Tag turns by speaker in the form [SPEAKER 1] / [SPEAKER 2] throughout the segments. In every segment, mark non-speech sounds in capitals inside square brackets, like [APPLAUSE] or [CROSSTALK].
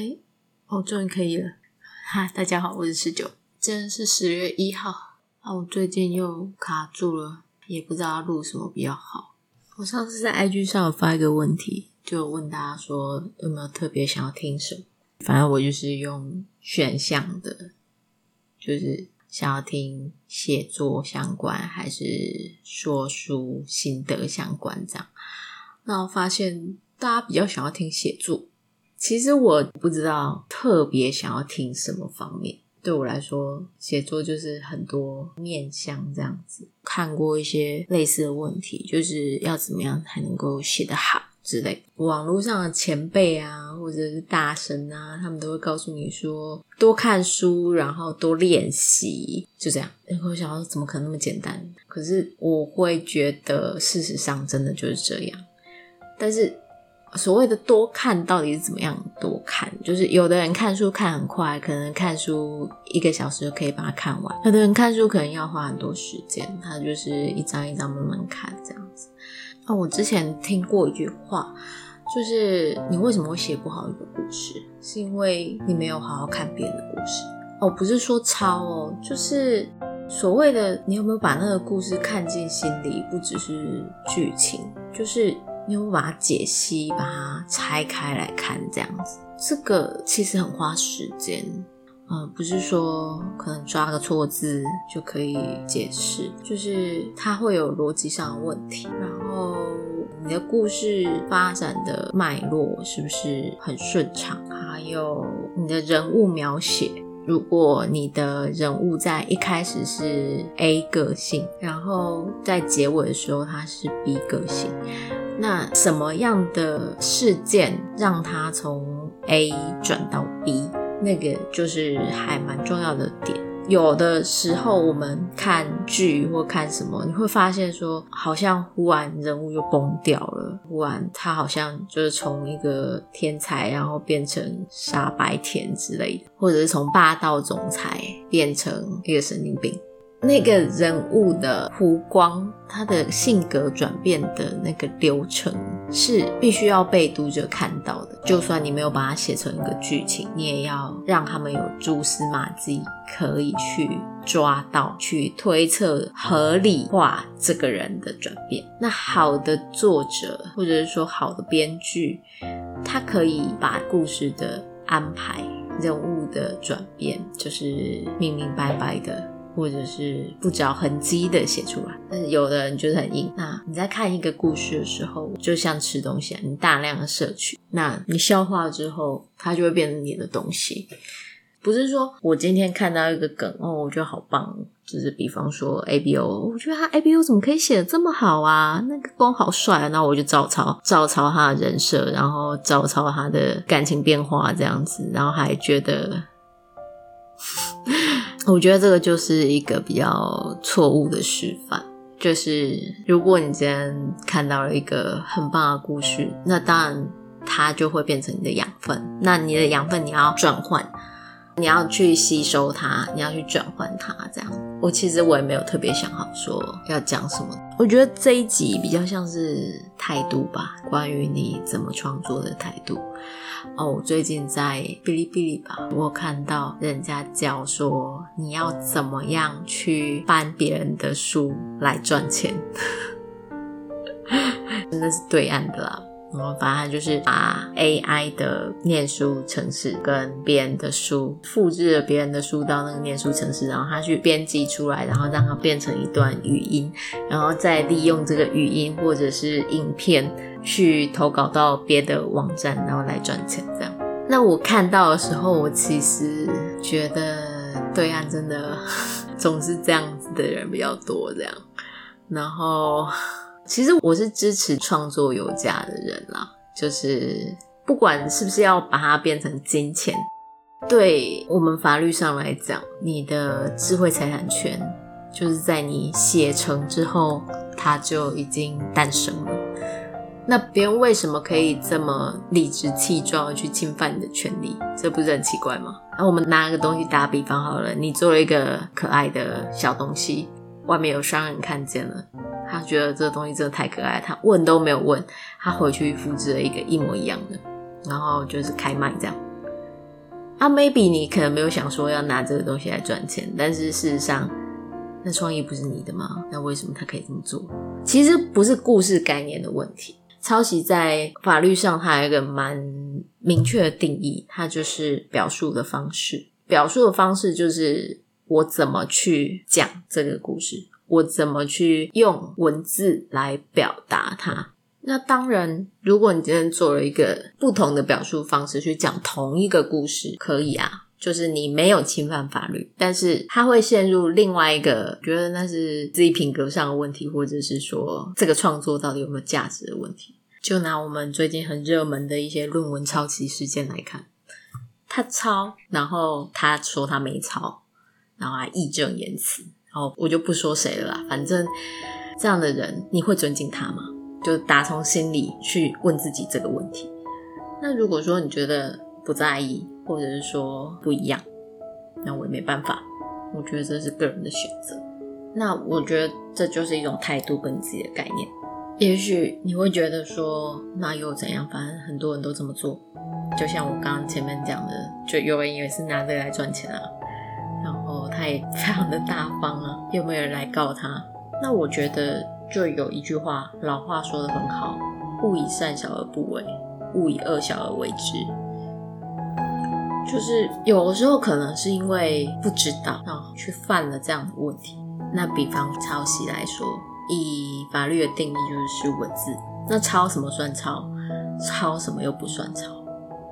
[SPEAKER 1] 哎，哦终于可以了！哈，大家好，我是十九，今天是十月一号。啊，我最近又卡住了，也不知道录什么比较好。我上次在 IG 上有发一个问题，就问大家说有没有特别想要听什么？反正我就是用选项的，就是想要听写作相关，还是说书心得相关这样。那我发现大家比较想要听写作。其实我不知道特别想要听什么方面。对我来说，写作就是很多面向这样子。看过一些类似的问题，就是要怎么样才能够写得好之类。网络上的前辈啊，或者是大神啊，他们都会告诉你说，多看书，然后多练习，就这样。然后我想说，怎么可能那么简单？可是我会觉得，事实上真的就是这样。但是。所谓的多看到底是怎么样？多看就是有的人看书看很快，可能看书一个小时就可以把它看完；有的人看书可能要花很多时间，他就是一张一张慢慢看这样子。那，我之前听过一句话，就是你为什么会写不好一个故事？是因为你没有好好看别人的故事。哦，不是说抄哦，就是所谓的你有没有把那个故事看进心里？不只是剧情，就是。你有没有把它解析，把它拆开来看，这样子，这个其实很花时间，嗯、不是说可能抓个错字就可以解释，就是它会有逻辑上的问题，然后你的故事发展的脉络是不是很顺畅，还有你的人物描写，如果你的人物在一开始是 A 个性，然后在结尾的时候他是 B 个性。那什么样的事件让他从 A 转到 B？那个就是还蛮重要的点。有的时候我们看剧或看什么，你会发现说，好像忽然人物就崩掉了，忽然他好像就是从一个天才，然后变成傻白甜之类的，或者是从霸道总裁变成一个神经病。那个人物的弧光，他的性格转变的那个流程是必须要被读者看到的。就算你没有把它写成一个剧情，你也要让他们有蛛丝马迹可以去抓到、去推测、合理化这个人的转变。那好的作者，或者是说好的编剧，他可以把故事的安排、人物的转变，就是明明白白的。或者是不着痕迹的写出来，但是有的人就是很硬。那你在看一个故事的时候，就像吃东西，你大量的摄取，那你消化之后，它就会变成你的东西。不是说我今天看到一个梗哦，我觉得好棒，就是比方说 A B O，我觉得他 A B O 怎么可以写的这么好啊？那个光好帅啊，然后我就照抄，照抄他的人设，然后照抄他的感情变化这样子，然后还觉得。我觉得这个就是一个比较错误的示范，就是如果你今天看到了一个很棒的故事，那当然它就会变成你的养分。那你的养分你要转换，你要去吸收它，你要去转换它，这样。我其实我也没有特别想好说要讲什么。我觉得这一集比较像是态度吧，关于你怎么创作的态度。哦，我最近在哔哩哔哩吧，我看到人家教说你要怎么样去搬别人的书来赚钱，[LAUGHS] 真的是对岸的啦。然后反正就是把 AI 的念书程式跟别人的书复制了别人的书到那个念书程式，然后他去编辑出来，然后让它变成一段语音，然后再利用这个语音或者是影片去投稿到别的网站，然后来赚钱。这样，那我看到的时候，我其实觉得对岸真的总是这样子的人比较多，这样，然后。其实我是支持创作有价的人啦，就是不管是不是要把它变成金钱，对我们法律上来讲，你的智慧财产权就是在你写成之后，它就已经诞生了。那别人为什么可以这么理直气壮的去侵犯你的权利？这不是很奇怪吗？那我们拿个东西打比方好了，你做了一个可爱的小东西，外面有商人看见了。他觉得这个东西真的太可爱，他问都没有问，他回去复制了一个一模一样的，然后就是开卖这样。啊，maybe 你可能没有想说要拿这个东西来赚钱，但是事实上，那创意不是你的吗？那为什么他可以这么做？其实不是故事概念的问题，抄袭在法律上它有一个蛮明确的定义，它就是表述的方式。表述的方式就是我怎么去讲这个故事，我怎么去用文字来表达它。那当然，如果你今天做了一个不同的表述方式去讲同一个故事，可以啊，就是你没有侵犯法律，但是它会陷入另外一个觉得那是自己品格上的问题，或者是说这个创作到底有没有价值的问题。就拿我们最近很热门的一些论文抄袭事件来看，他抄，然后他说他没抄，然后还义正言辞，好我就不说谁了啦，反正这样的人，你会尊敬他吗？就打从心里去问自己这个问题。那如果说你觉得不在意，或者是说不一样，那我也没办法。我觉得这是个人的选择。那我觉得这就是一种态度跟你自己的概念。也许你会觉得说，那又怎样？反正很多人都这么做。就像我刚刚前面讲的，就有人以为是拿这个来赚钱啊，非常的大方啊，[LAUGHS] 有没有人来告他。那我觉得。就有一句话，老话说得很好：“勿以善小而不为，勿以恶小而为之。”就是有的时候可能是因为不知道，然后去犯了这样的问题。那比方抄袭来说，以法律的定义就是是文字。那抄什么算抄？抄什么又不算抄？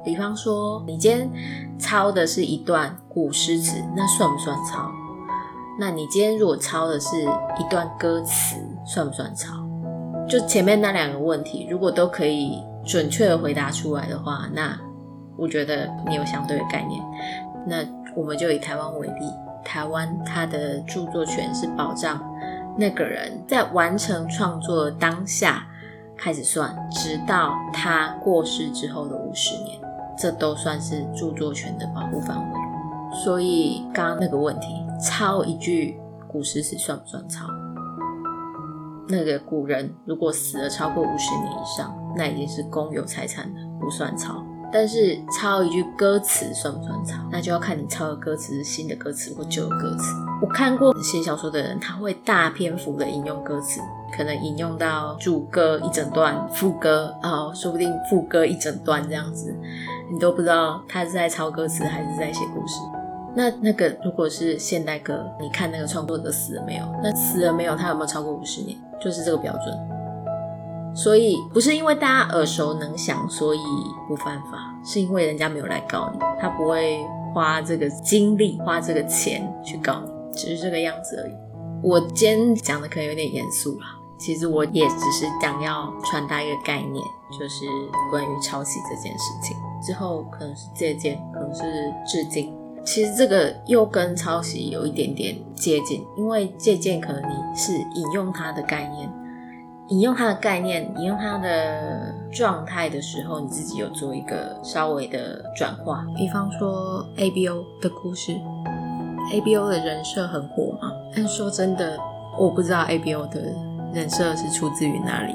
[SPEAKER 1] 比方说，你今天抄的是一段古诗词，那算不算抄？那你今天如果抄的是一段歌词，算不算抄？就前面那两个问题，如果都可以准确的回答出来的话，那我觉得你有相对的概念。那我们就以台湾为例，台湾它的著作权是保障那个人在完成创作当下开始算，直到他过世之后的五十年，这都算是著作权的保护范围。所以刚刚那个问题。抄一句古诗词算不算抄？那个古人如果死了超过五十年以上，那已经是公有财产了，不算抄。但是抄一句歌词算不算抄？那就要看你抄的歌词是新的歌词或旧的歌词。我看过写小说的人，他会大篇幅的引用歌词，可能引用到主歌一整段，副歌啊，说不定副歌一整段这样子，你都不知道他是在抄歌词还是在写故事。那那个如果是现代歌，你看那个创作者死了没有？那死了没有？他有没有超过五十年？就是这个标准。所以不是因为大家耳熟能详，所以不犯法，是因为人家没有来告你，他不会花这个精力、花这个钱去告你，只是这个样子而已。我今天讲的可能有点严肃啦，其实我也只是想要传达一个概念，就是关于抄袭这件事情。之后可能是借鉴，可能是致敬。其实这个又跟抄袭有一点点接近，因为借鉴可能你是引用它的概念，引用它的概念，引用它的状态的时候，你自己有做一个稍微的转化。比方说 ABO 的故事，ABO 的人设很火嘛，但说真的，我不知道 ABO 的人设是出自于哪里。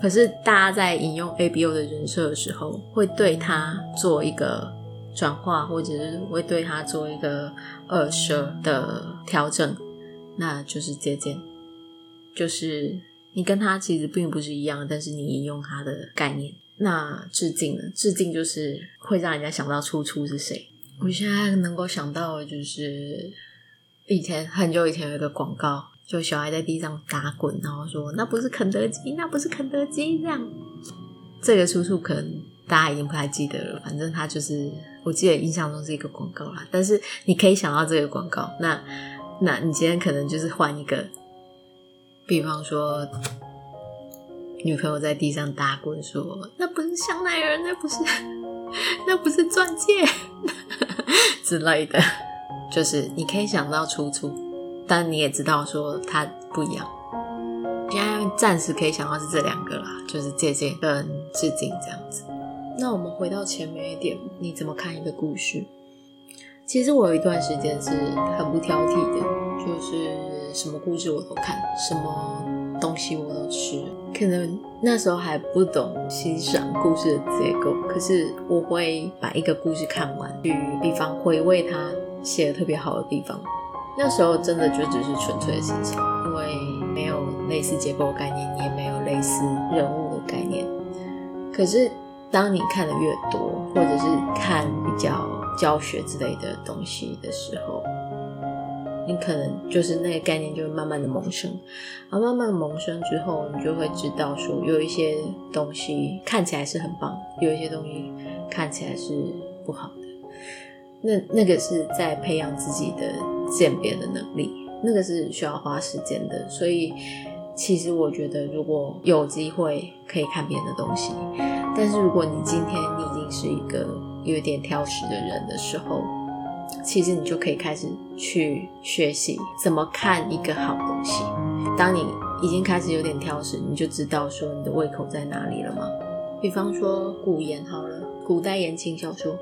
[SPEAKER 1] 可是大家在引用 ABO 的人设的时候，会对他做一个。转化，或者是会对他做一个二舍的调整，那就是借鉴，就是你跟他其实并不是一样，但是你引用他的概念。那致敬呢？致敬就是会让人家想到出处是谁。我现在能够想到的就是以前很久以前有一个广告，就小孩在地上打滚，然后说那不是肯德基，那不是肯德基，这样。这个出处可能大家已经不太记得了，反正他就是。我记得印象中是一个广告啦，但是你可以想到这个广告，那那你今天可能就是换一个，比方说女朋友在地上打滚，说那不是香奈儿，那不是 [LAUGHS] 那不是钻戒 [LAUGHS] 之类的，就是你可以想到出处，但你也知道说它不一样。现在暂时可以想到是这两个啦，就是借鉴跟致敬这样子。那我们回到前面一点，你怎么看一个故事？其实我有一段时间是很不挑剔的，就是什么故事我都看，什么东西我都吃。可能那时候还不懂欣赏故事的结构，可是我会把一个故事看完，去比方回味他写的特别好的地方。那时候真的就只是纯粹的欣赏，因为没有类似结构概念，你也没有类似人物的概念。可是当你看的越多，或者是看比较教学之类的东西的时候，你可能就是那个概念就会慢慢的萌生，而慢慢的萌生之后，你就会知道说，有一些东西看起来是很棒，有一些东西看起来是不好的。那那个是在培养自己的鉴别的能力，那个是需要花时间的。所以，其实我觉得，如果有机会可以看别人的东西，但是如果你今天你已经是一个有点挑食的人的时候，其实你就可以开始去学习怎么看一个好东西。当你已经开始有点挑食，你就知道说你的胃口在哪里了吗？比方说古言好了，古代言情小说，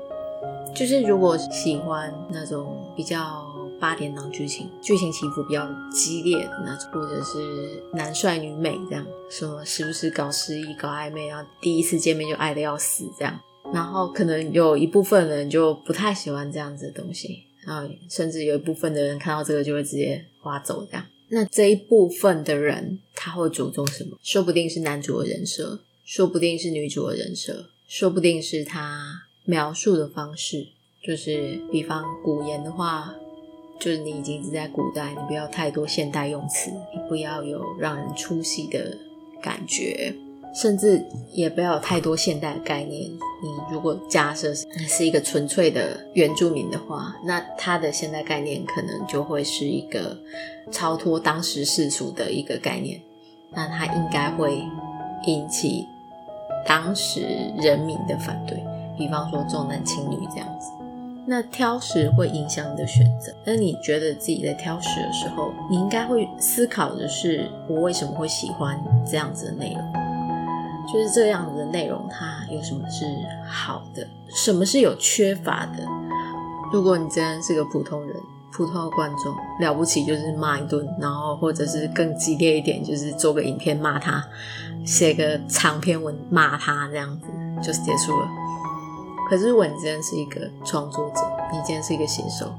[SPEAKER 1] 就是如果喜欢那种比较八点档剧情，剧情起伏比较激烈的那种，或者是男帅女美这样，什么时不时搞失忆、搞暧昧，然后第一次见面就爱得要死这样。然后可能有一部分人就不太喜欢这样子的东西，然后甚至有一部分的人看到这个就会直接划走这样。那这一部分的人他会着重什么？说不定是男主的人设，说不定是女主的人设，说不定是他描述的方式。就是比方古言的话，就是你已经是在古代，你不要太多现代用词，你不要有让人出戏的感觉。甚至也不要有太多现代概念。你如果假设是一个纯粹的原住民的话，那他的现代概念可能就会是一个超脱当时世俗的一个概念。那他应该会引起当时人民的反对，比方说重男轻女这样子。那挑食会影响你的选择。那你觉得自己在挑食的时候，你应该会思考的是：我为什么会喜欢这样子的内容？就是这样子的内容，它有什么是好的，什么是有缺乏的？如果你真的是个普通人，普通的观众，了不起就是骂一顿，然后或者是更激烈一点，就是做个影片骂他，写个长篇文骂他，这样子就结束了。可是如果你真的是一个创作者，你今天是一个写手，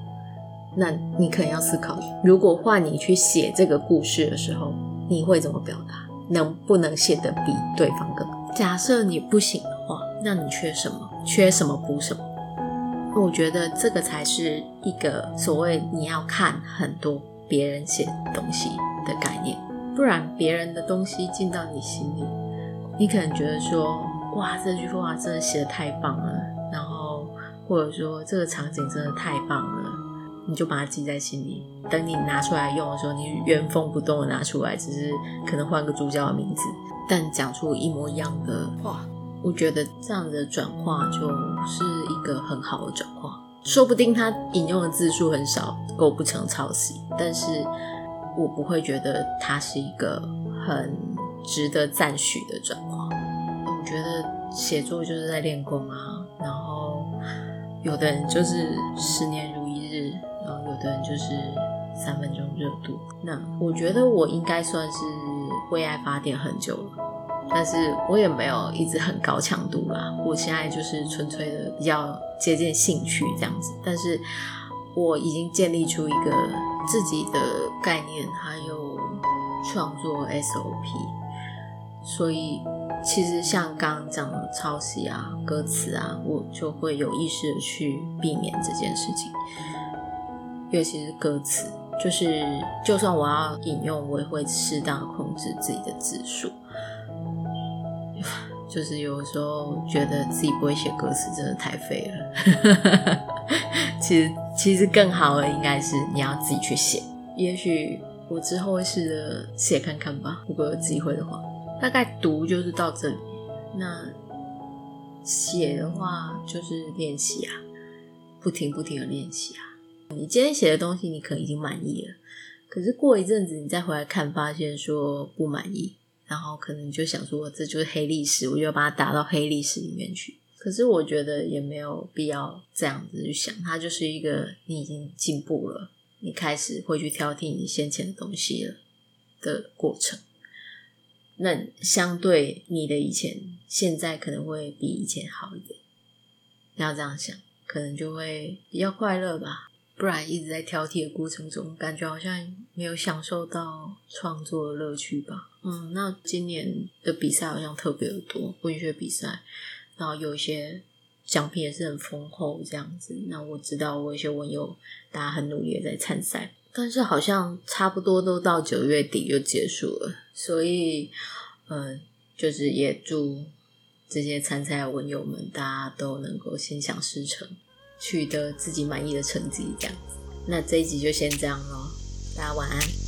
[SPEAKER 1] 那你可能要思考，如果换你去写这个故事的时候，你会怎么表达？能不能写得比对方更？假设你不行的话，那你缺什么？缺什么补什么？我觉得这个才是一个所谓你要看很多别人写东西的概念，不然别人的东西进到你心里，你可能觉得说，哇，这句话真的写得太棒了，或者说这个场景真的太棒了。你就把它记在心里，等你拿出来用的时候，你原封不动的拿出来，只是可能换个主角的名字，但讲出一模一样的话，我觉得这样的转化就是一个很好的转化。说不定他引用的字数很少，构不成抄袭，但是我不会觉得它是一个很值得赞许的转化。我觉得写作就是在练功啊，有的人就是十年如一日。然后有的人就是三分钟热度，那我觉得我应该算是为爱发电很久了，但是我也没有一直很高强度啦。我现在就是纯粹的比较接近兴趣这样子，但是我已经建立出一个自己的概念，还有创作 SOP，所以其实像刚刚讲的抄袭啊、歌词啊，我就会有意识的去避免这件事情。尤其是歌词，就是就算我要引用，我也会适当控制自己的字数。[LAUGHS] 就是有时候觉得自己不会写歌词，真的太废了。[LAUGHS] 其实，其实更好的应该是你要自己去写。也许我之后会试着写看看吧，如果有机会的话。大概读就是到这里，那写的话就是练习啊，不停不停的练习啊。你今天写的东西，你可能已经满意了，可是过一阵子你再回来看，发现说不满意，然后可能你就想说这就是黑历史，我就要把它打到黑历史里面去。可是我觉得也没有必要这样子去想，它就是一个你已经进步了，你开始会去挑剔你先前的东西了的过程。那相对你的以前，现在可能会比以前好一点。你要这样想，可能就会比较快乐吧。不然一直在挑剔的过程中，感觉好像没有享受到创作的乐趣吧。嗯，那今年的比赛好像特别的多，文学比赛，然后有一些奖品也是很丰厚这样子。那我知道我有些文友大家很努力的在参赛，但是好像差不多都到九月底就结束了，所以嗯，就是也祝这些参赛文友们，大家都能够心想事成。取得自己满意的成绩，这样子。那这一集就先这样咯，大家晚安。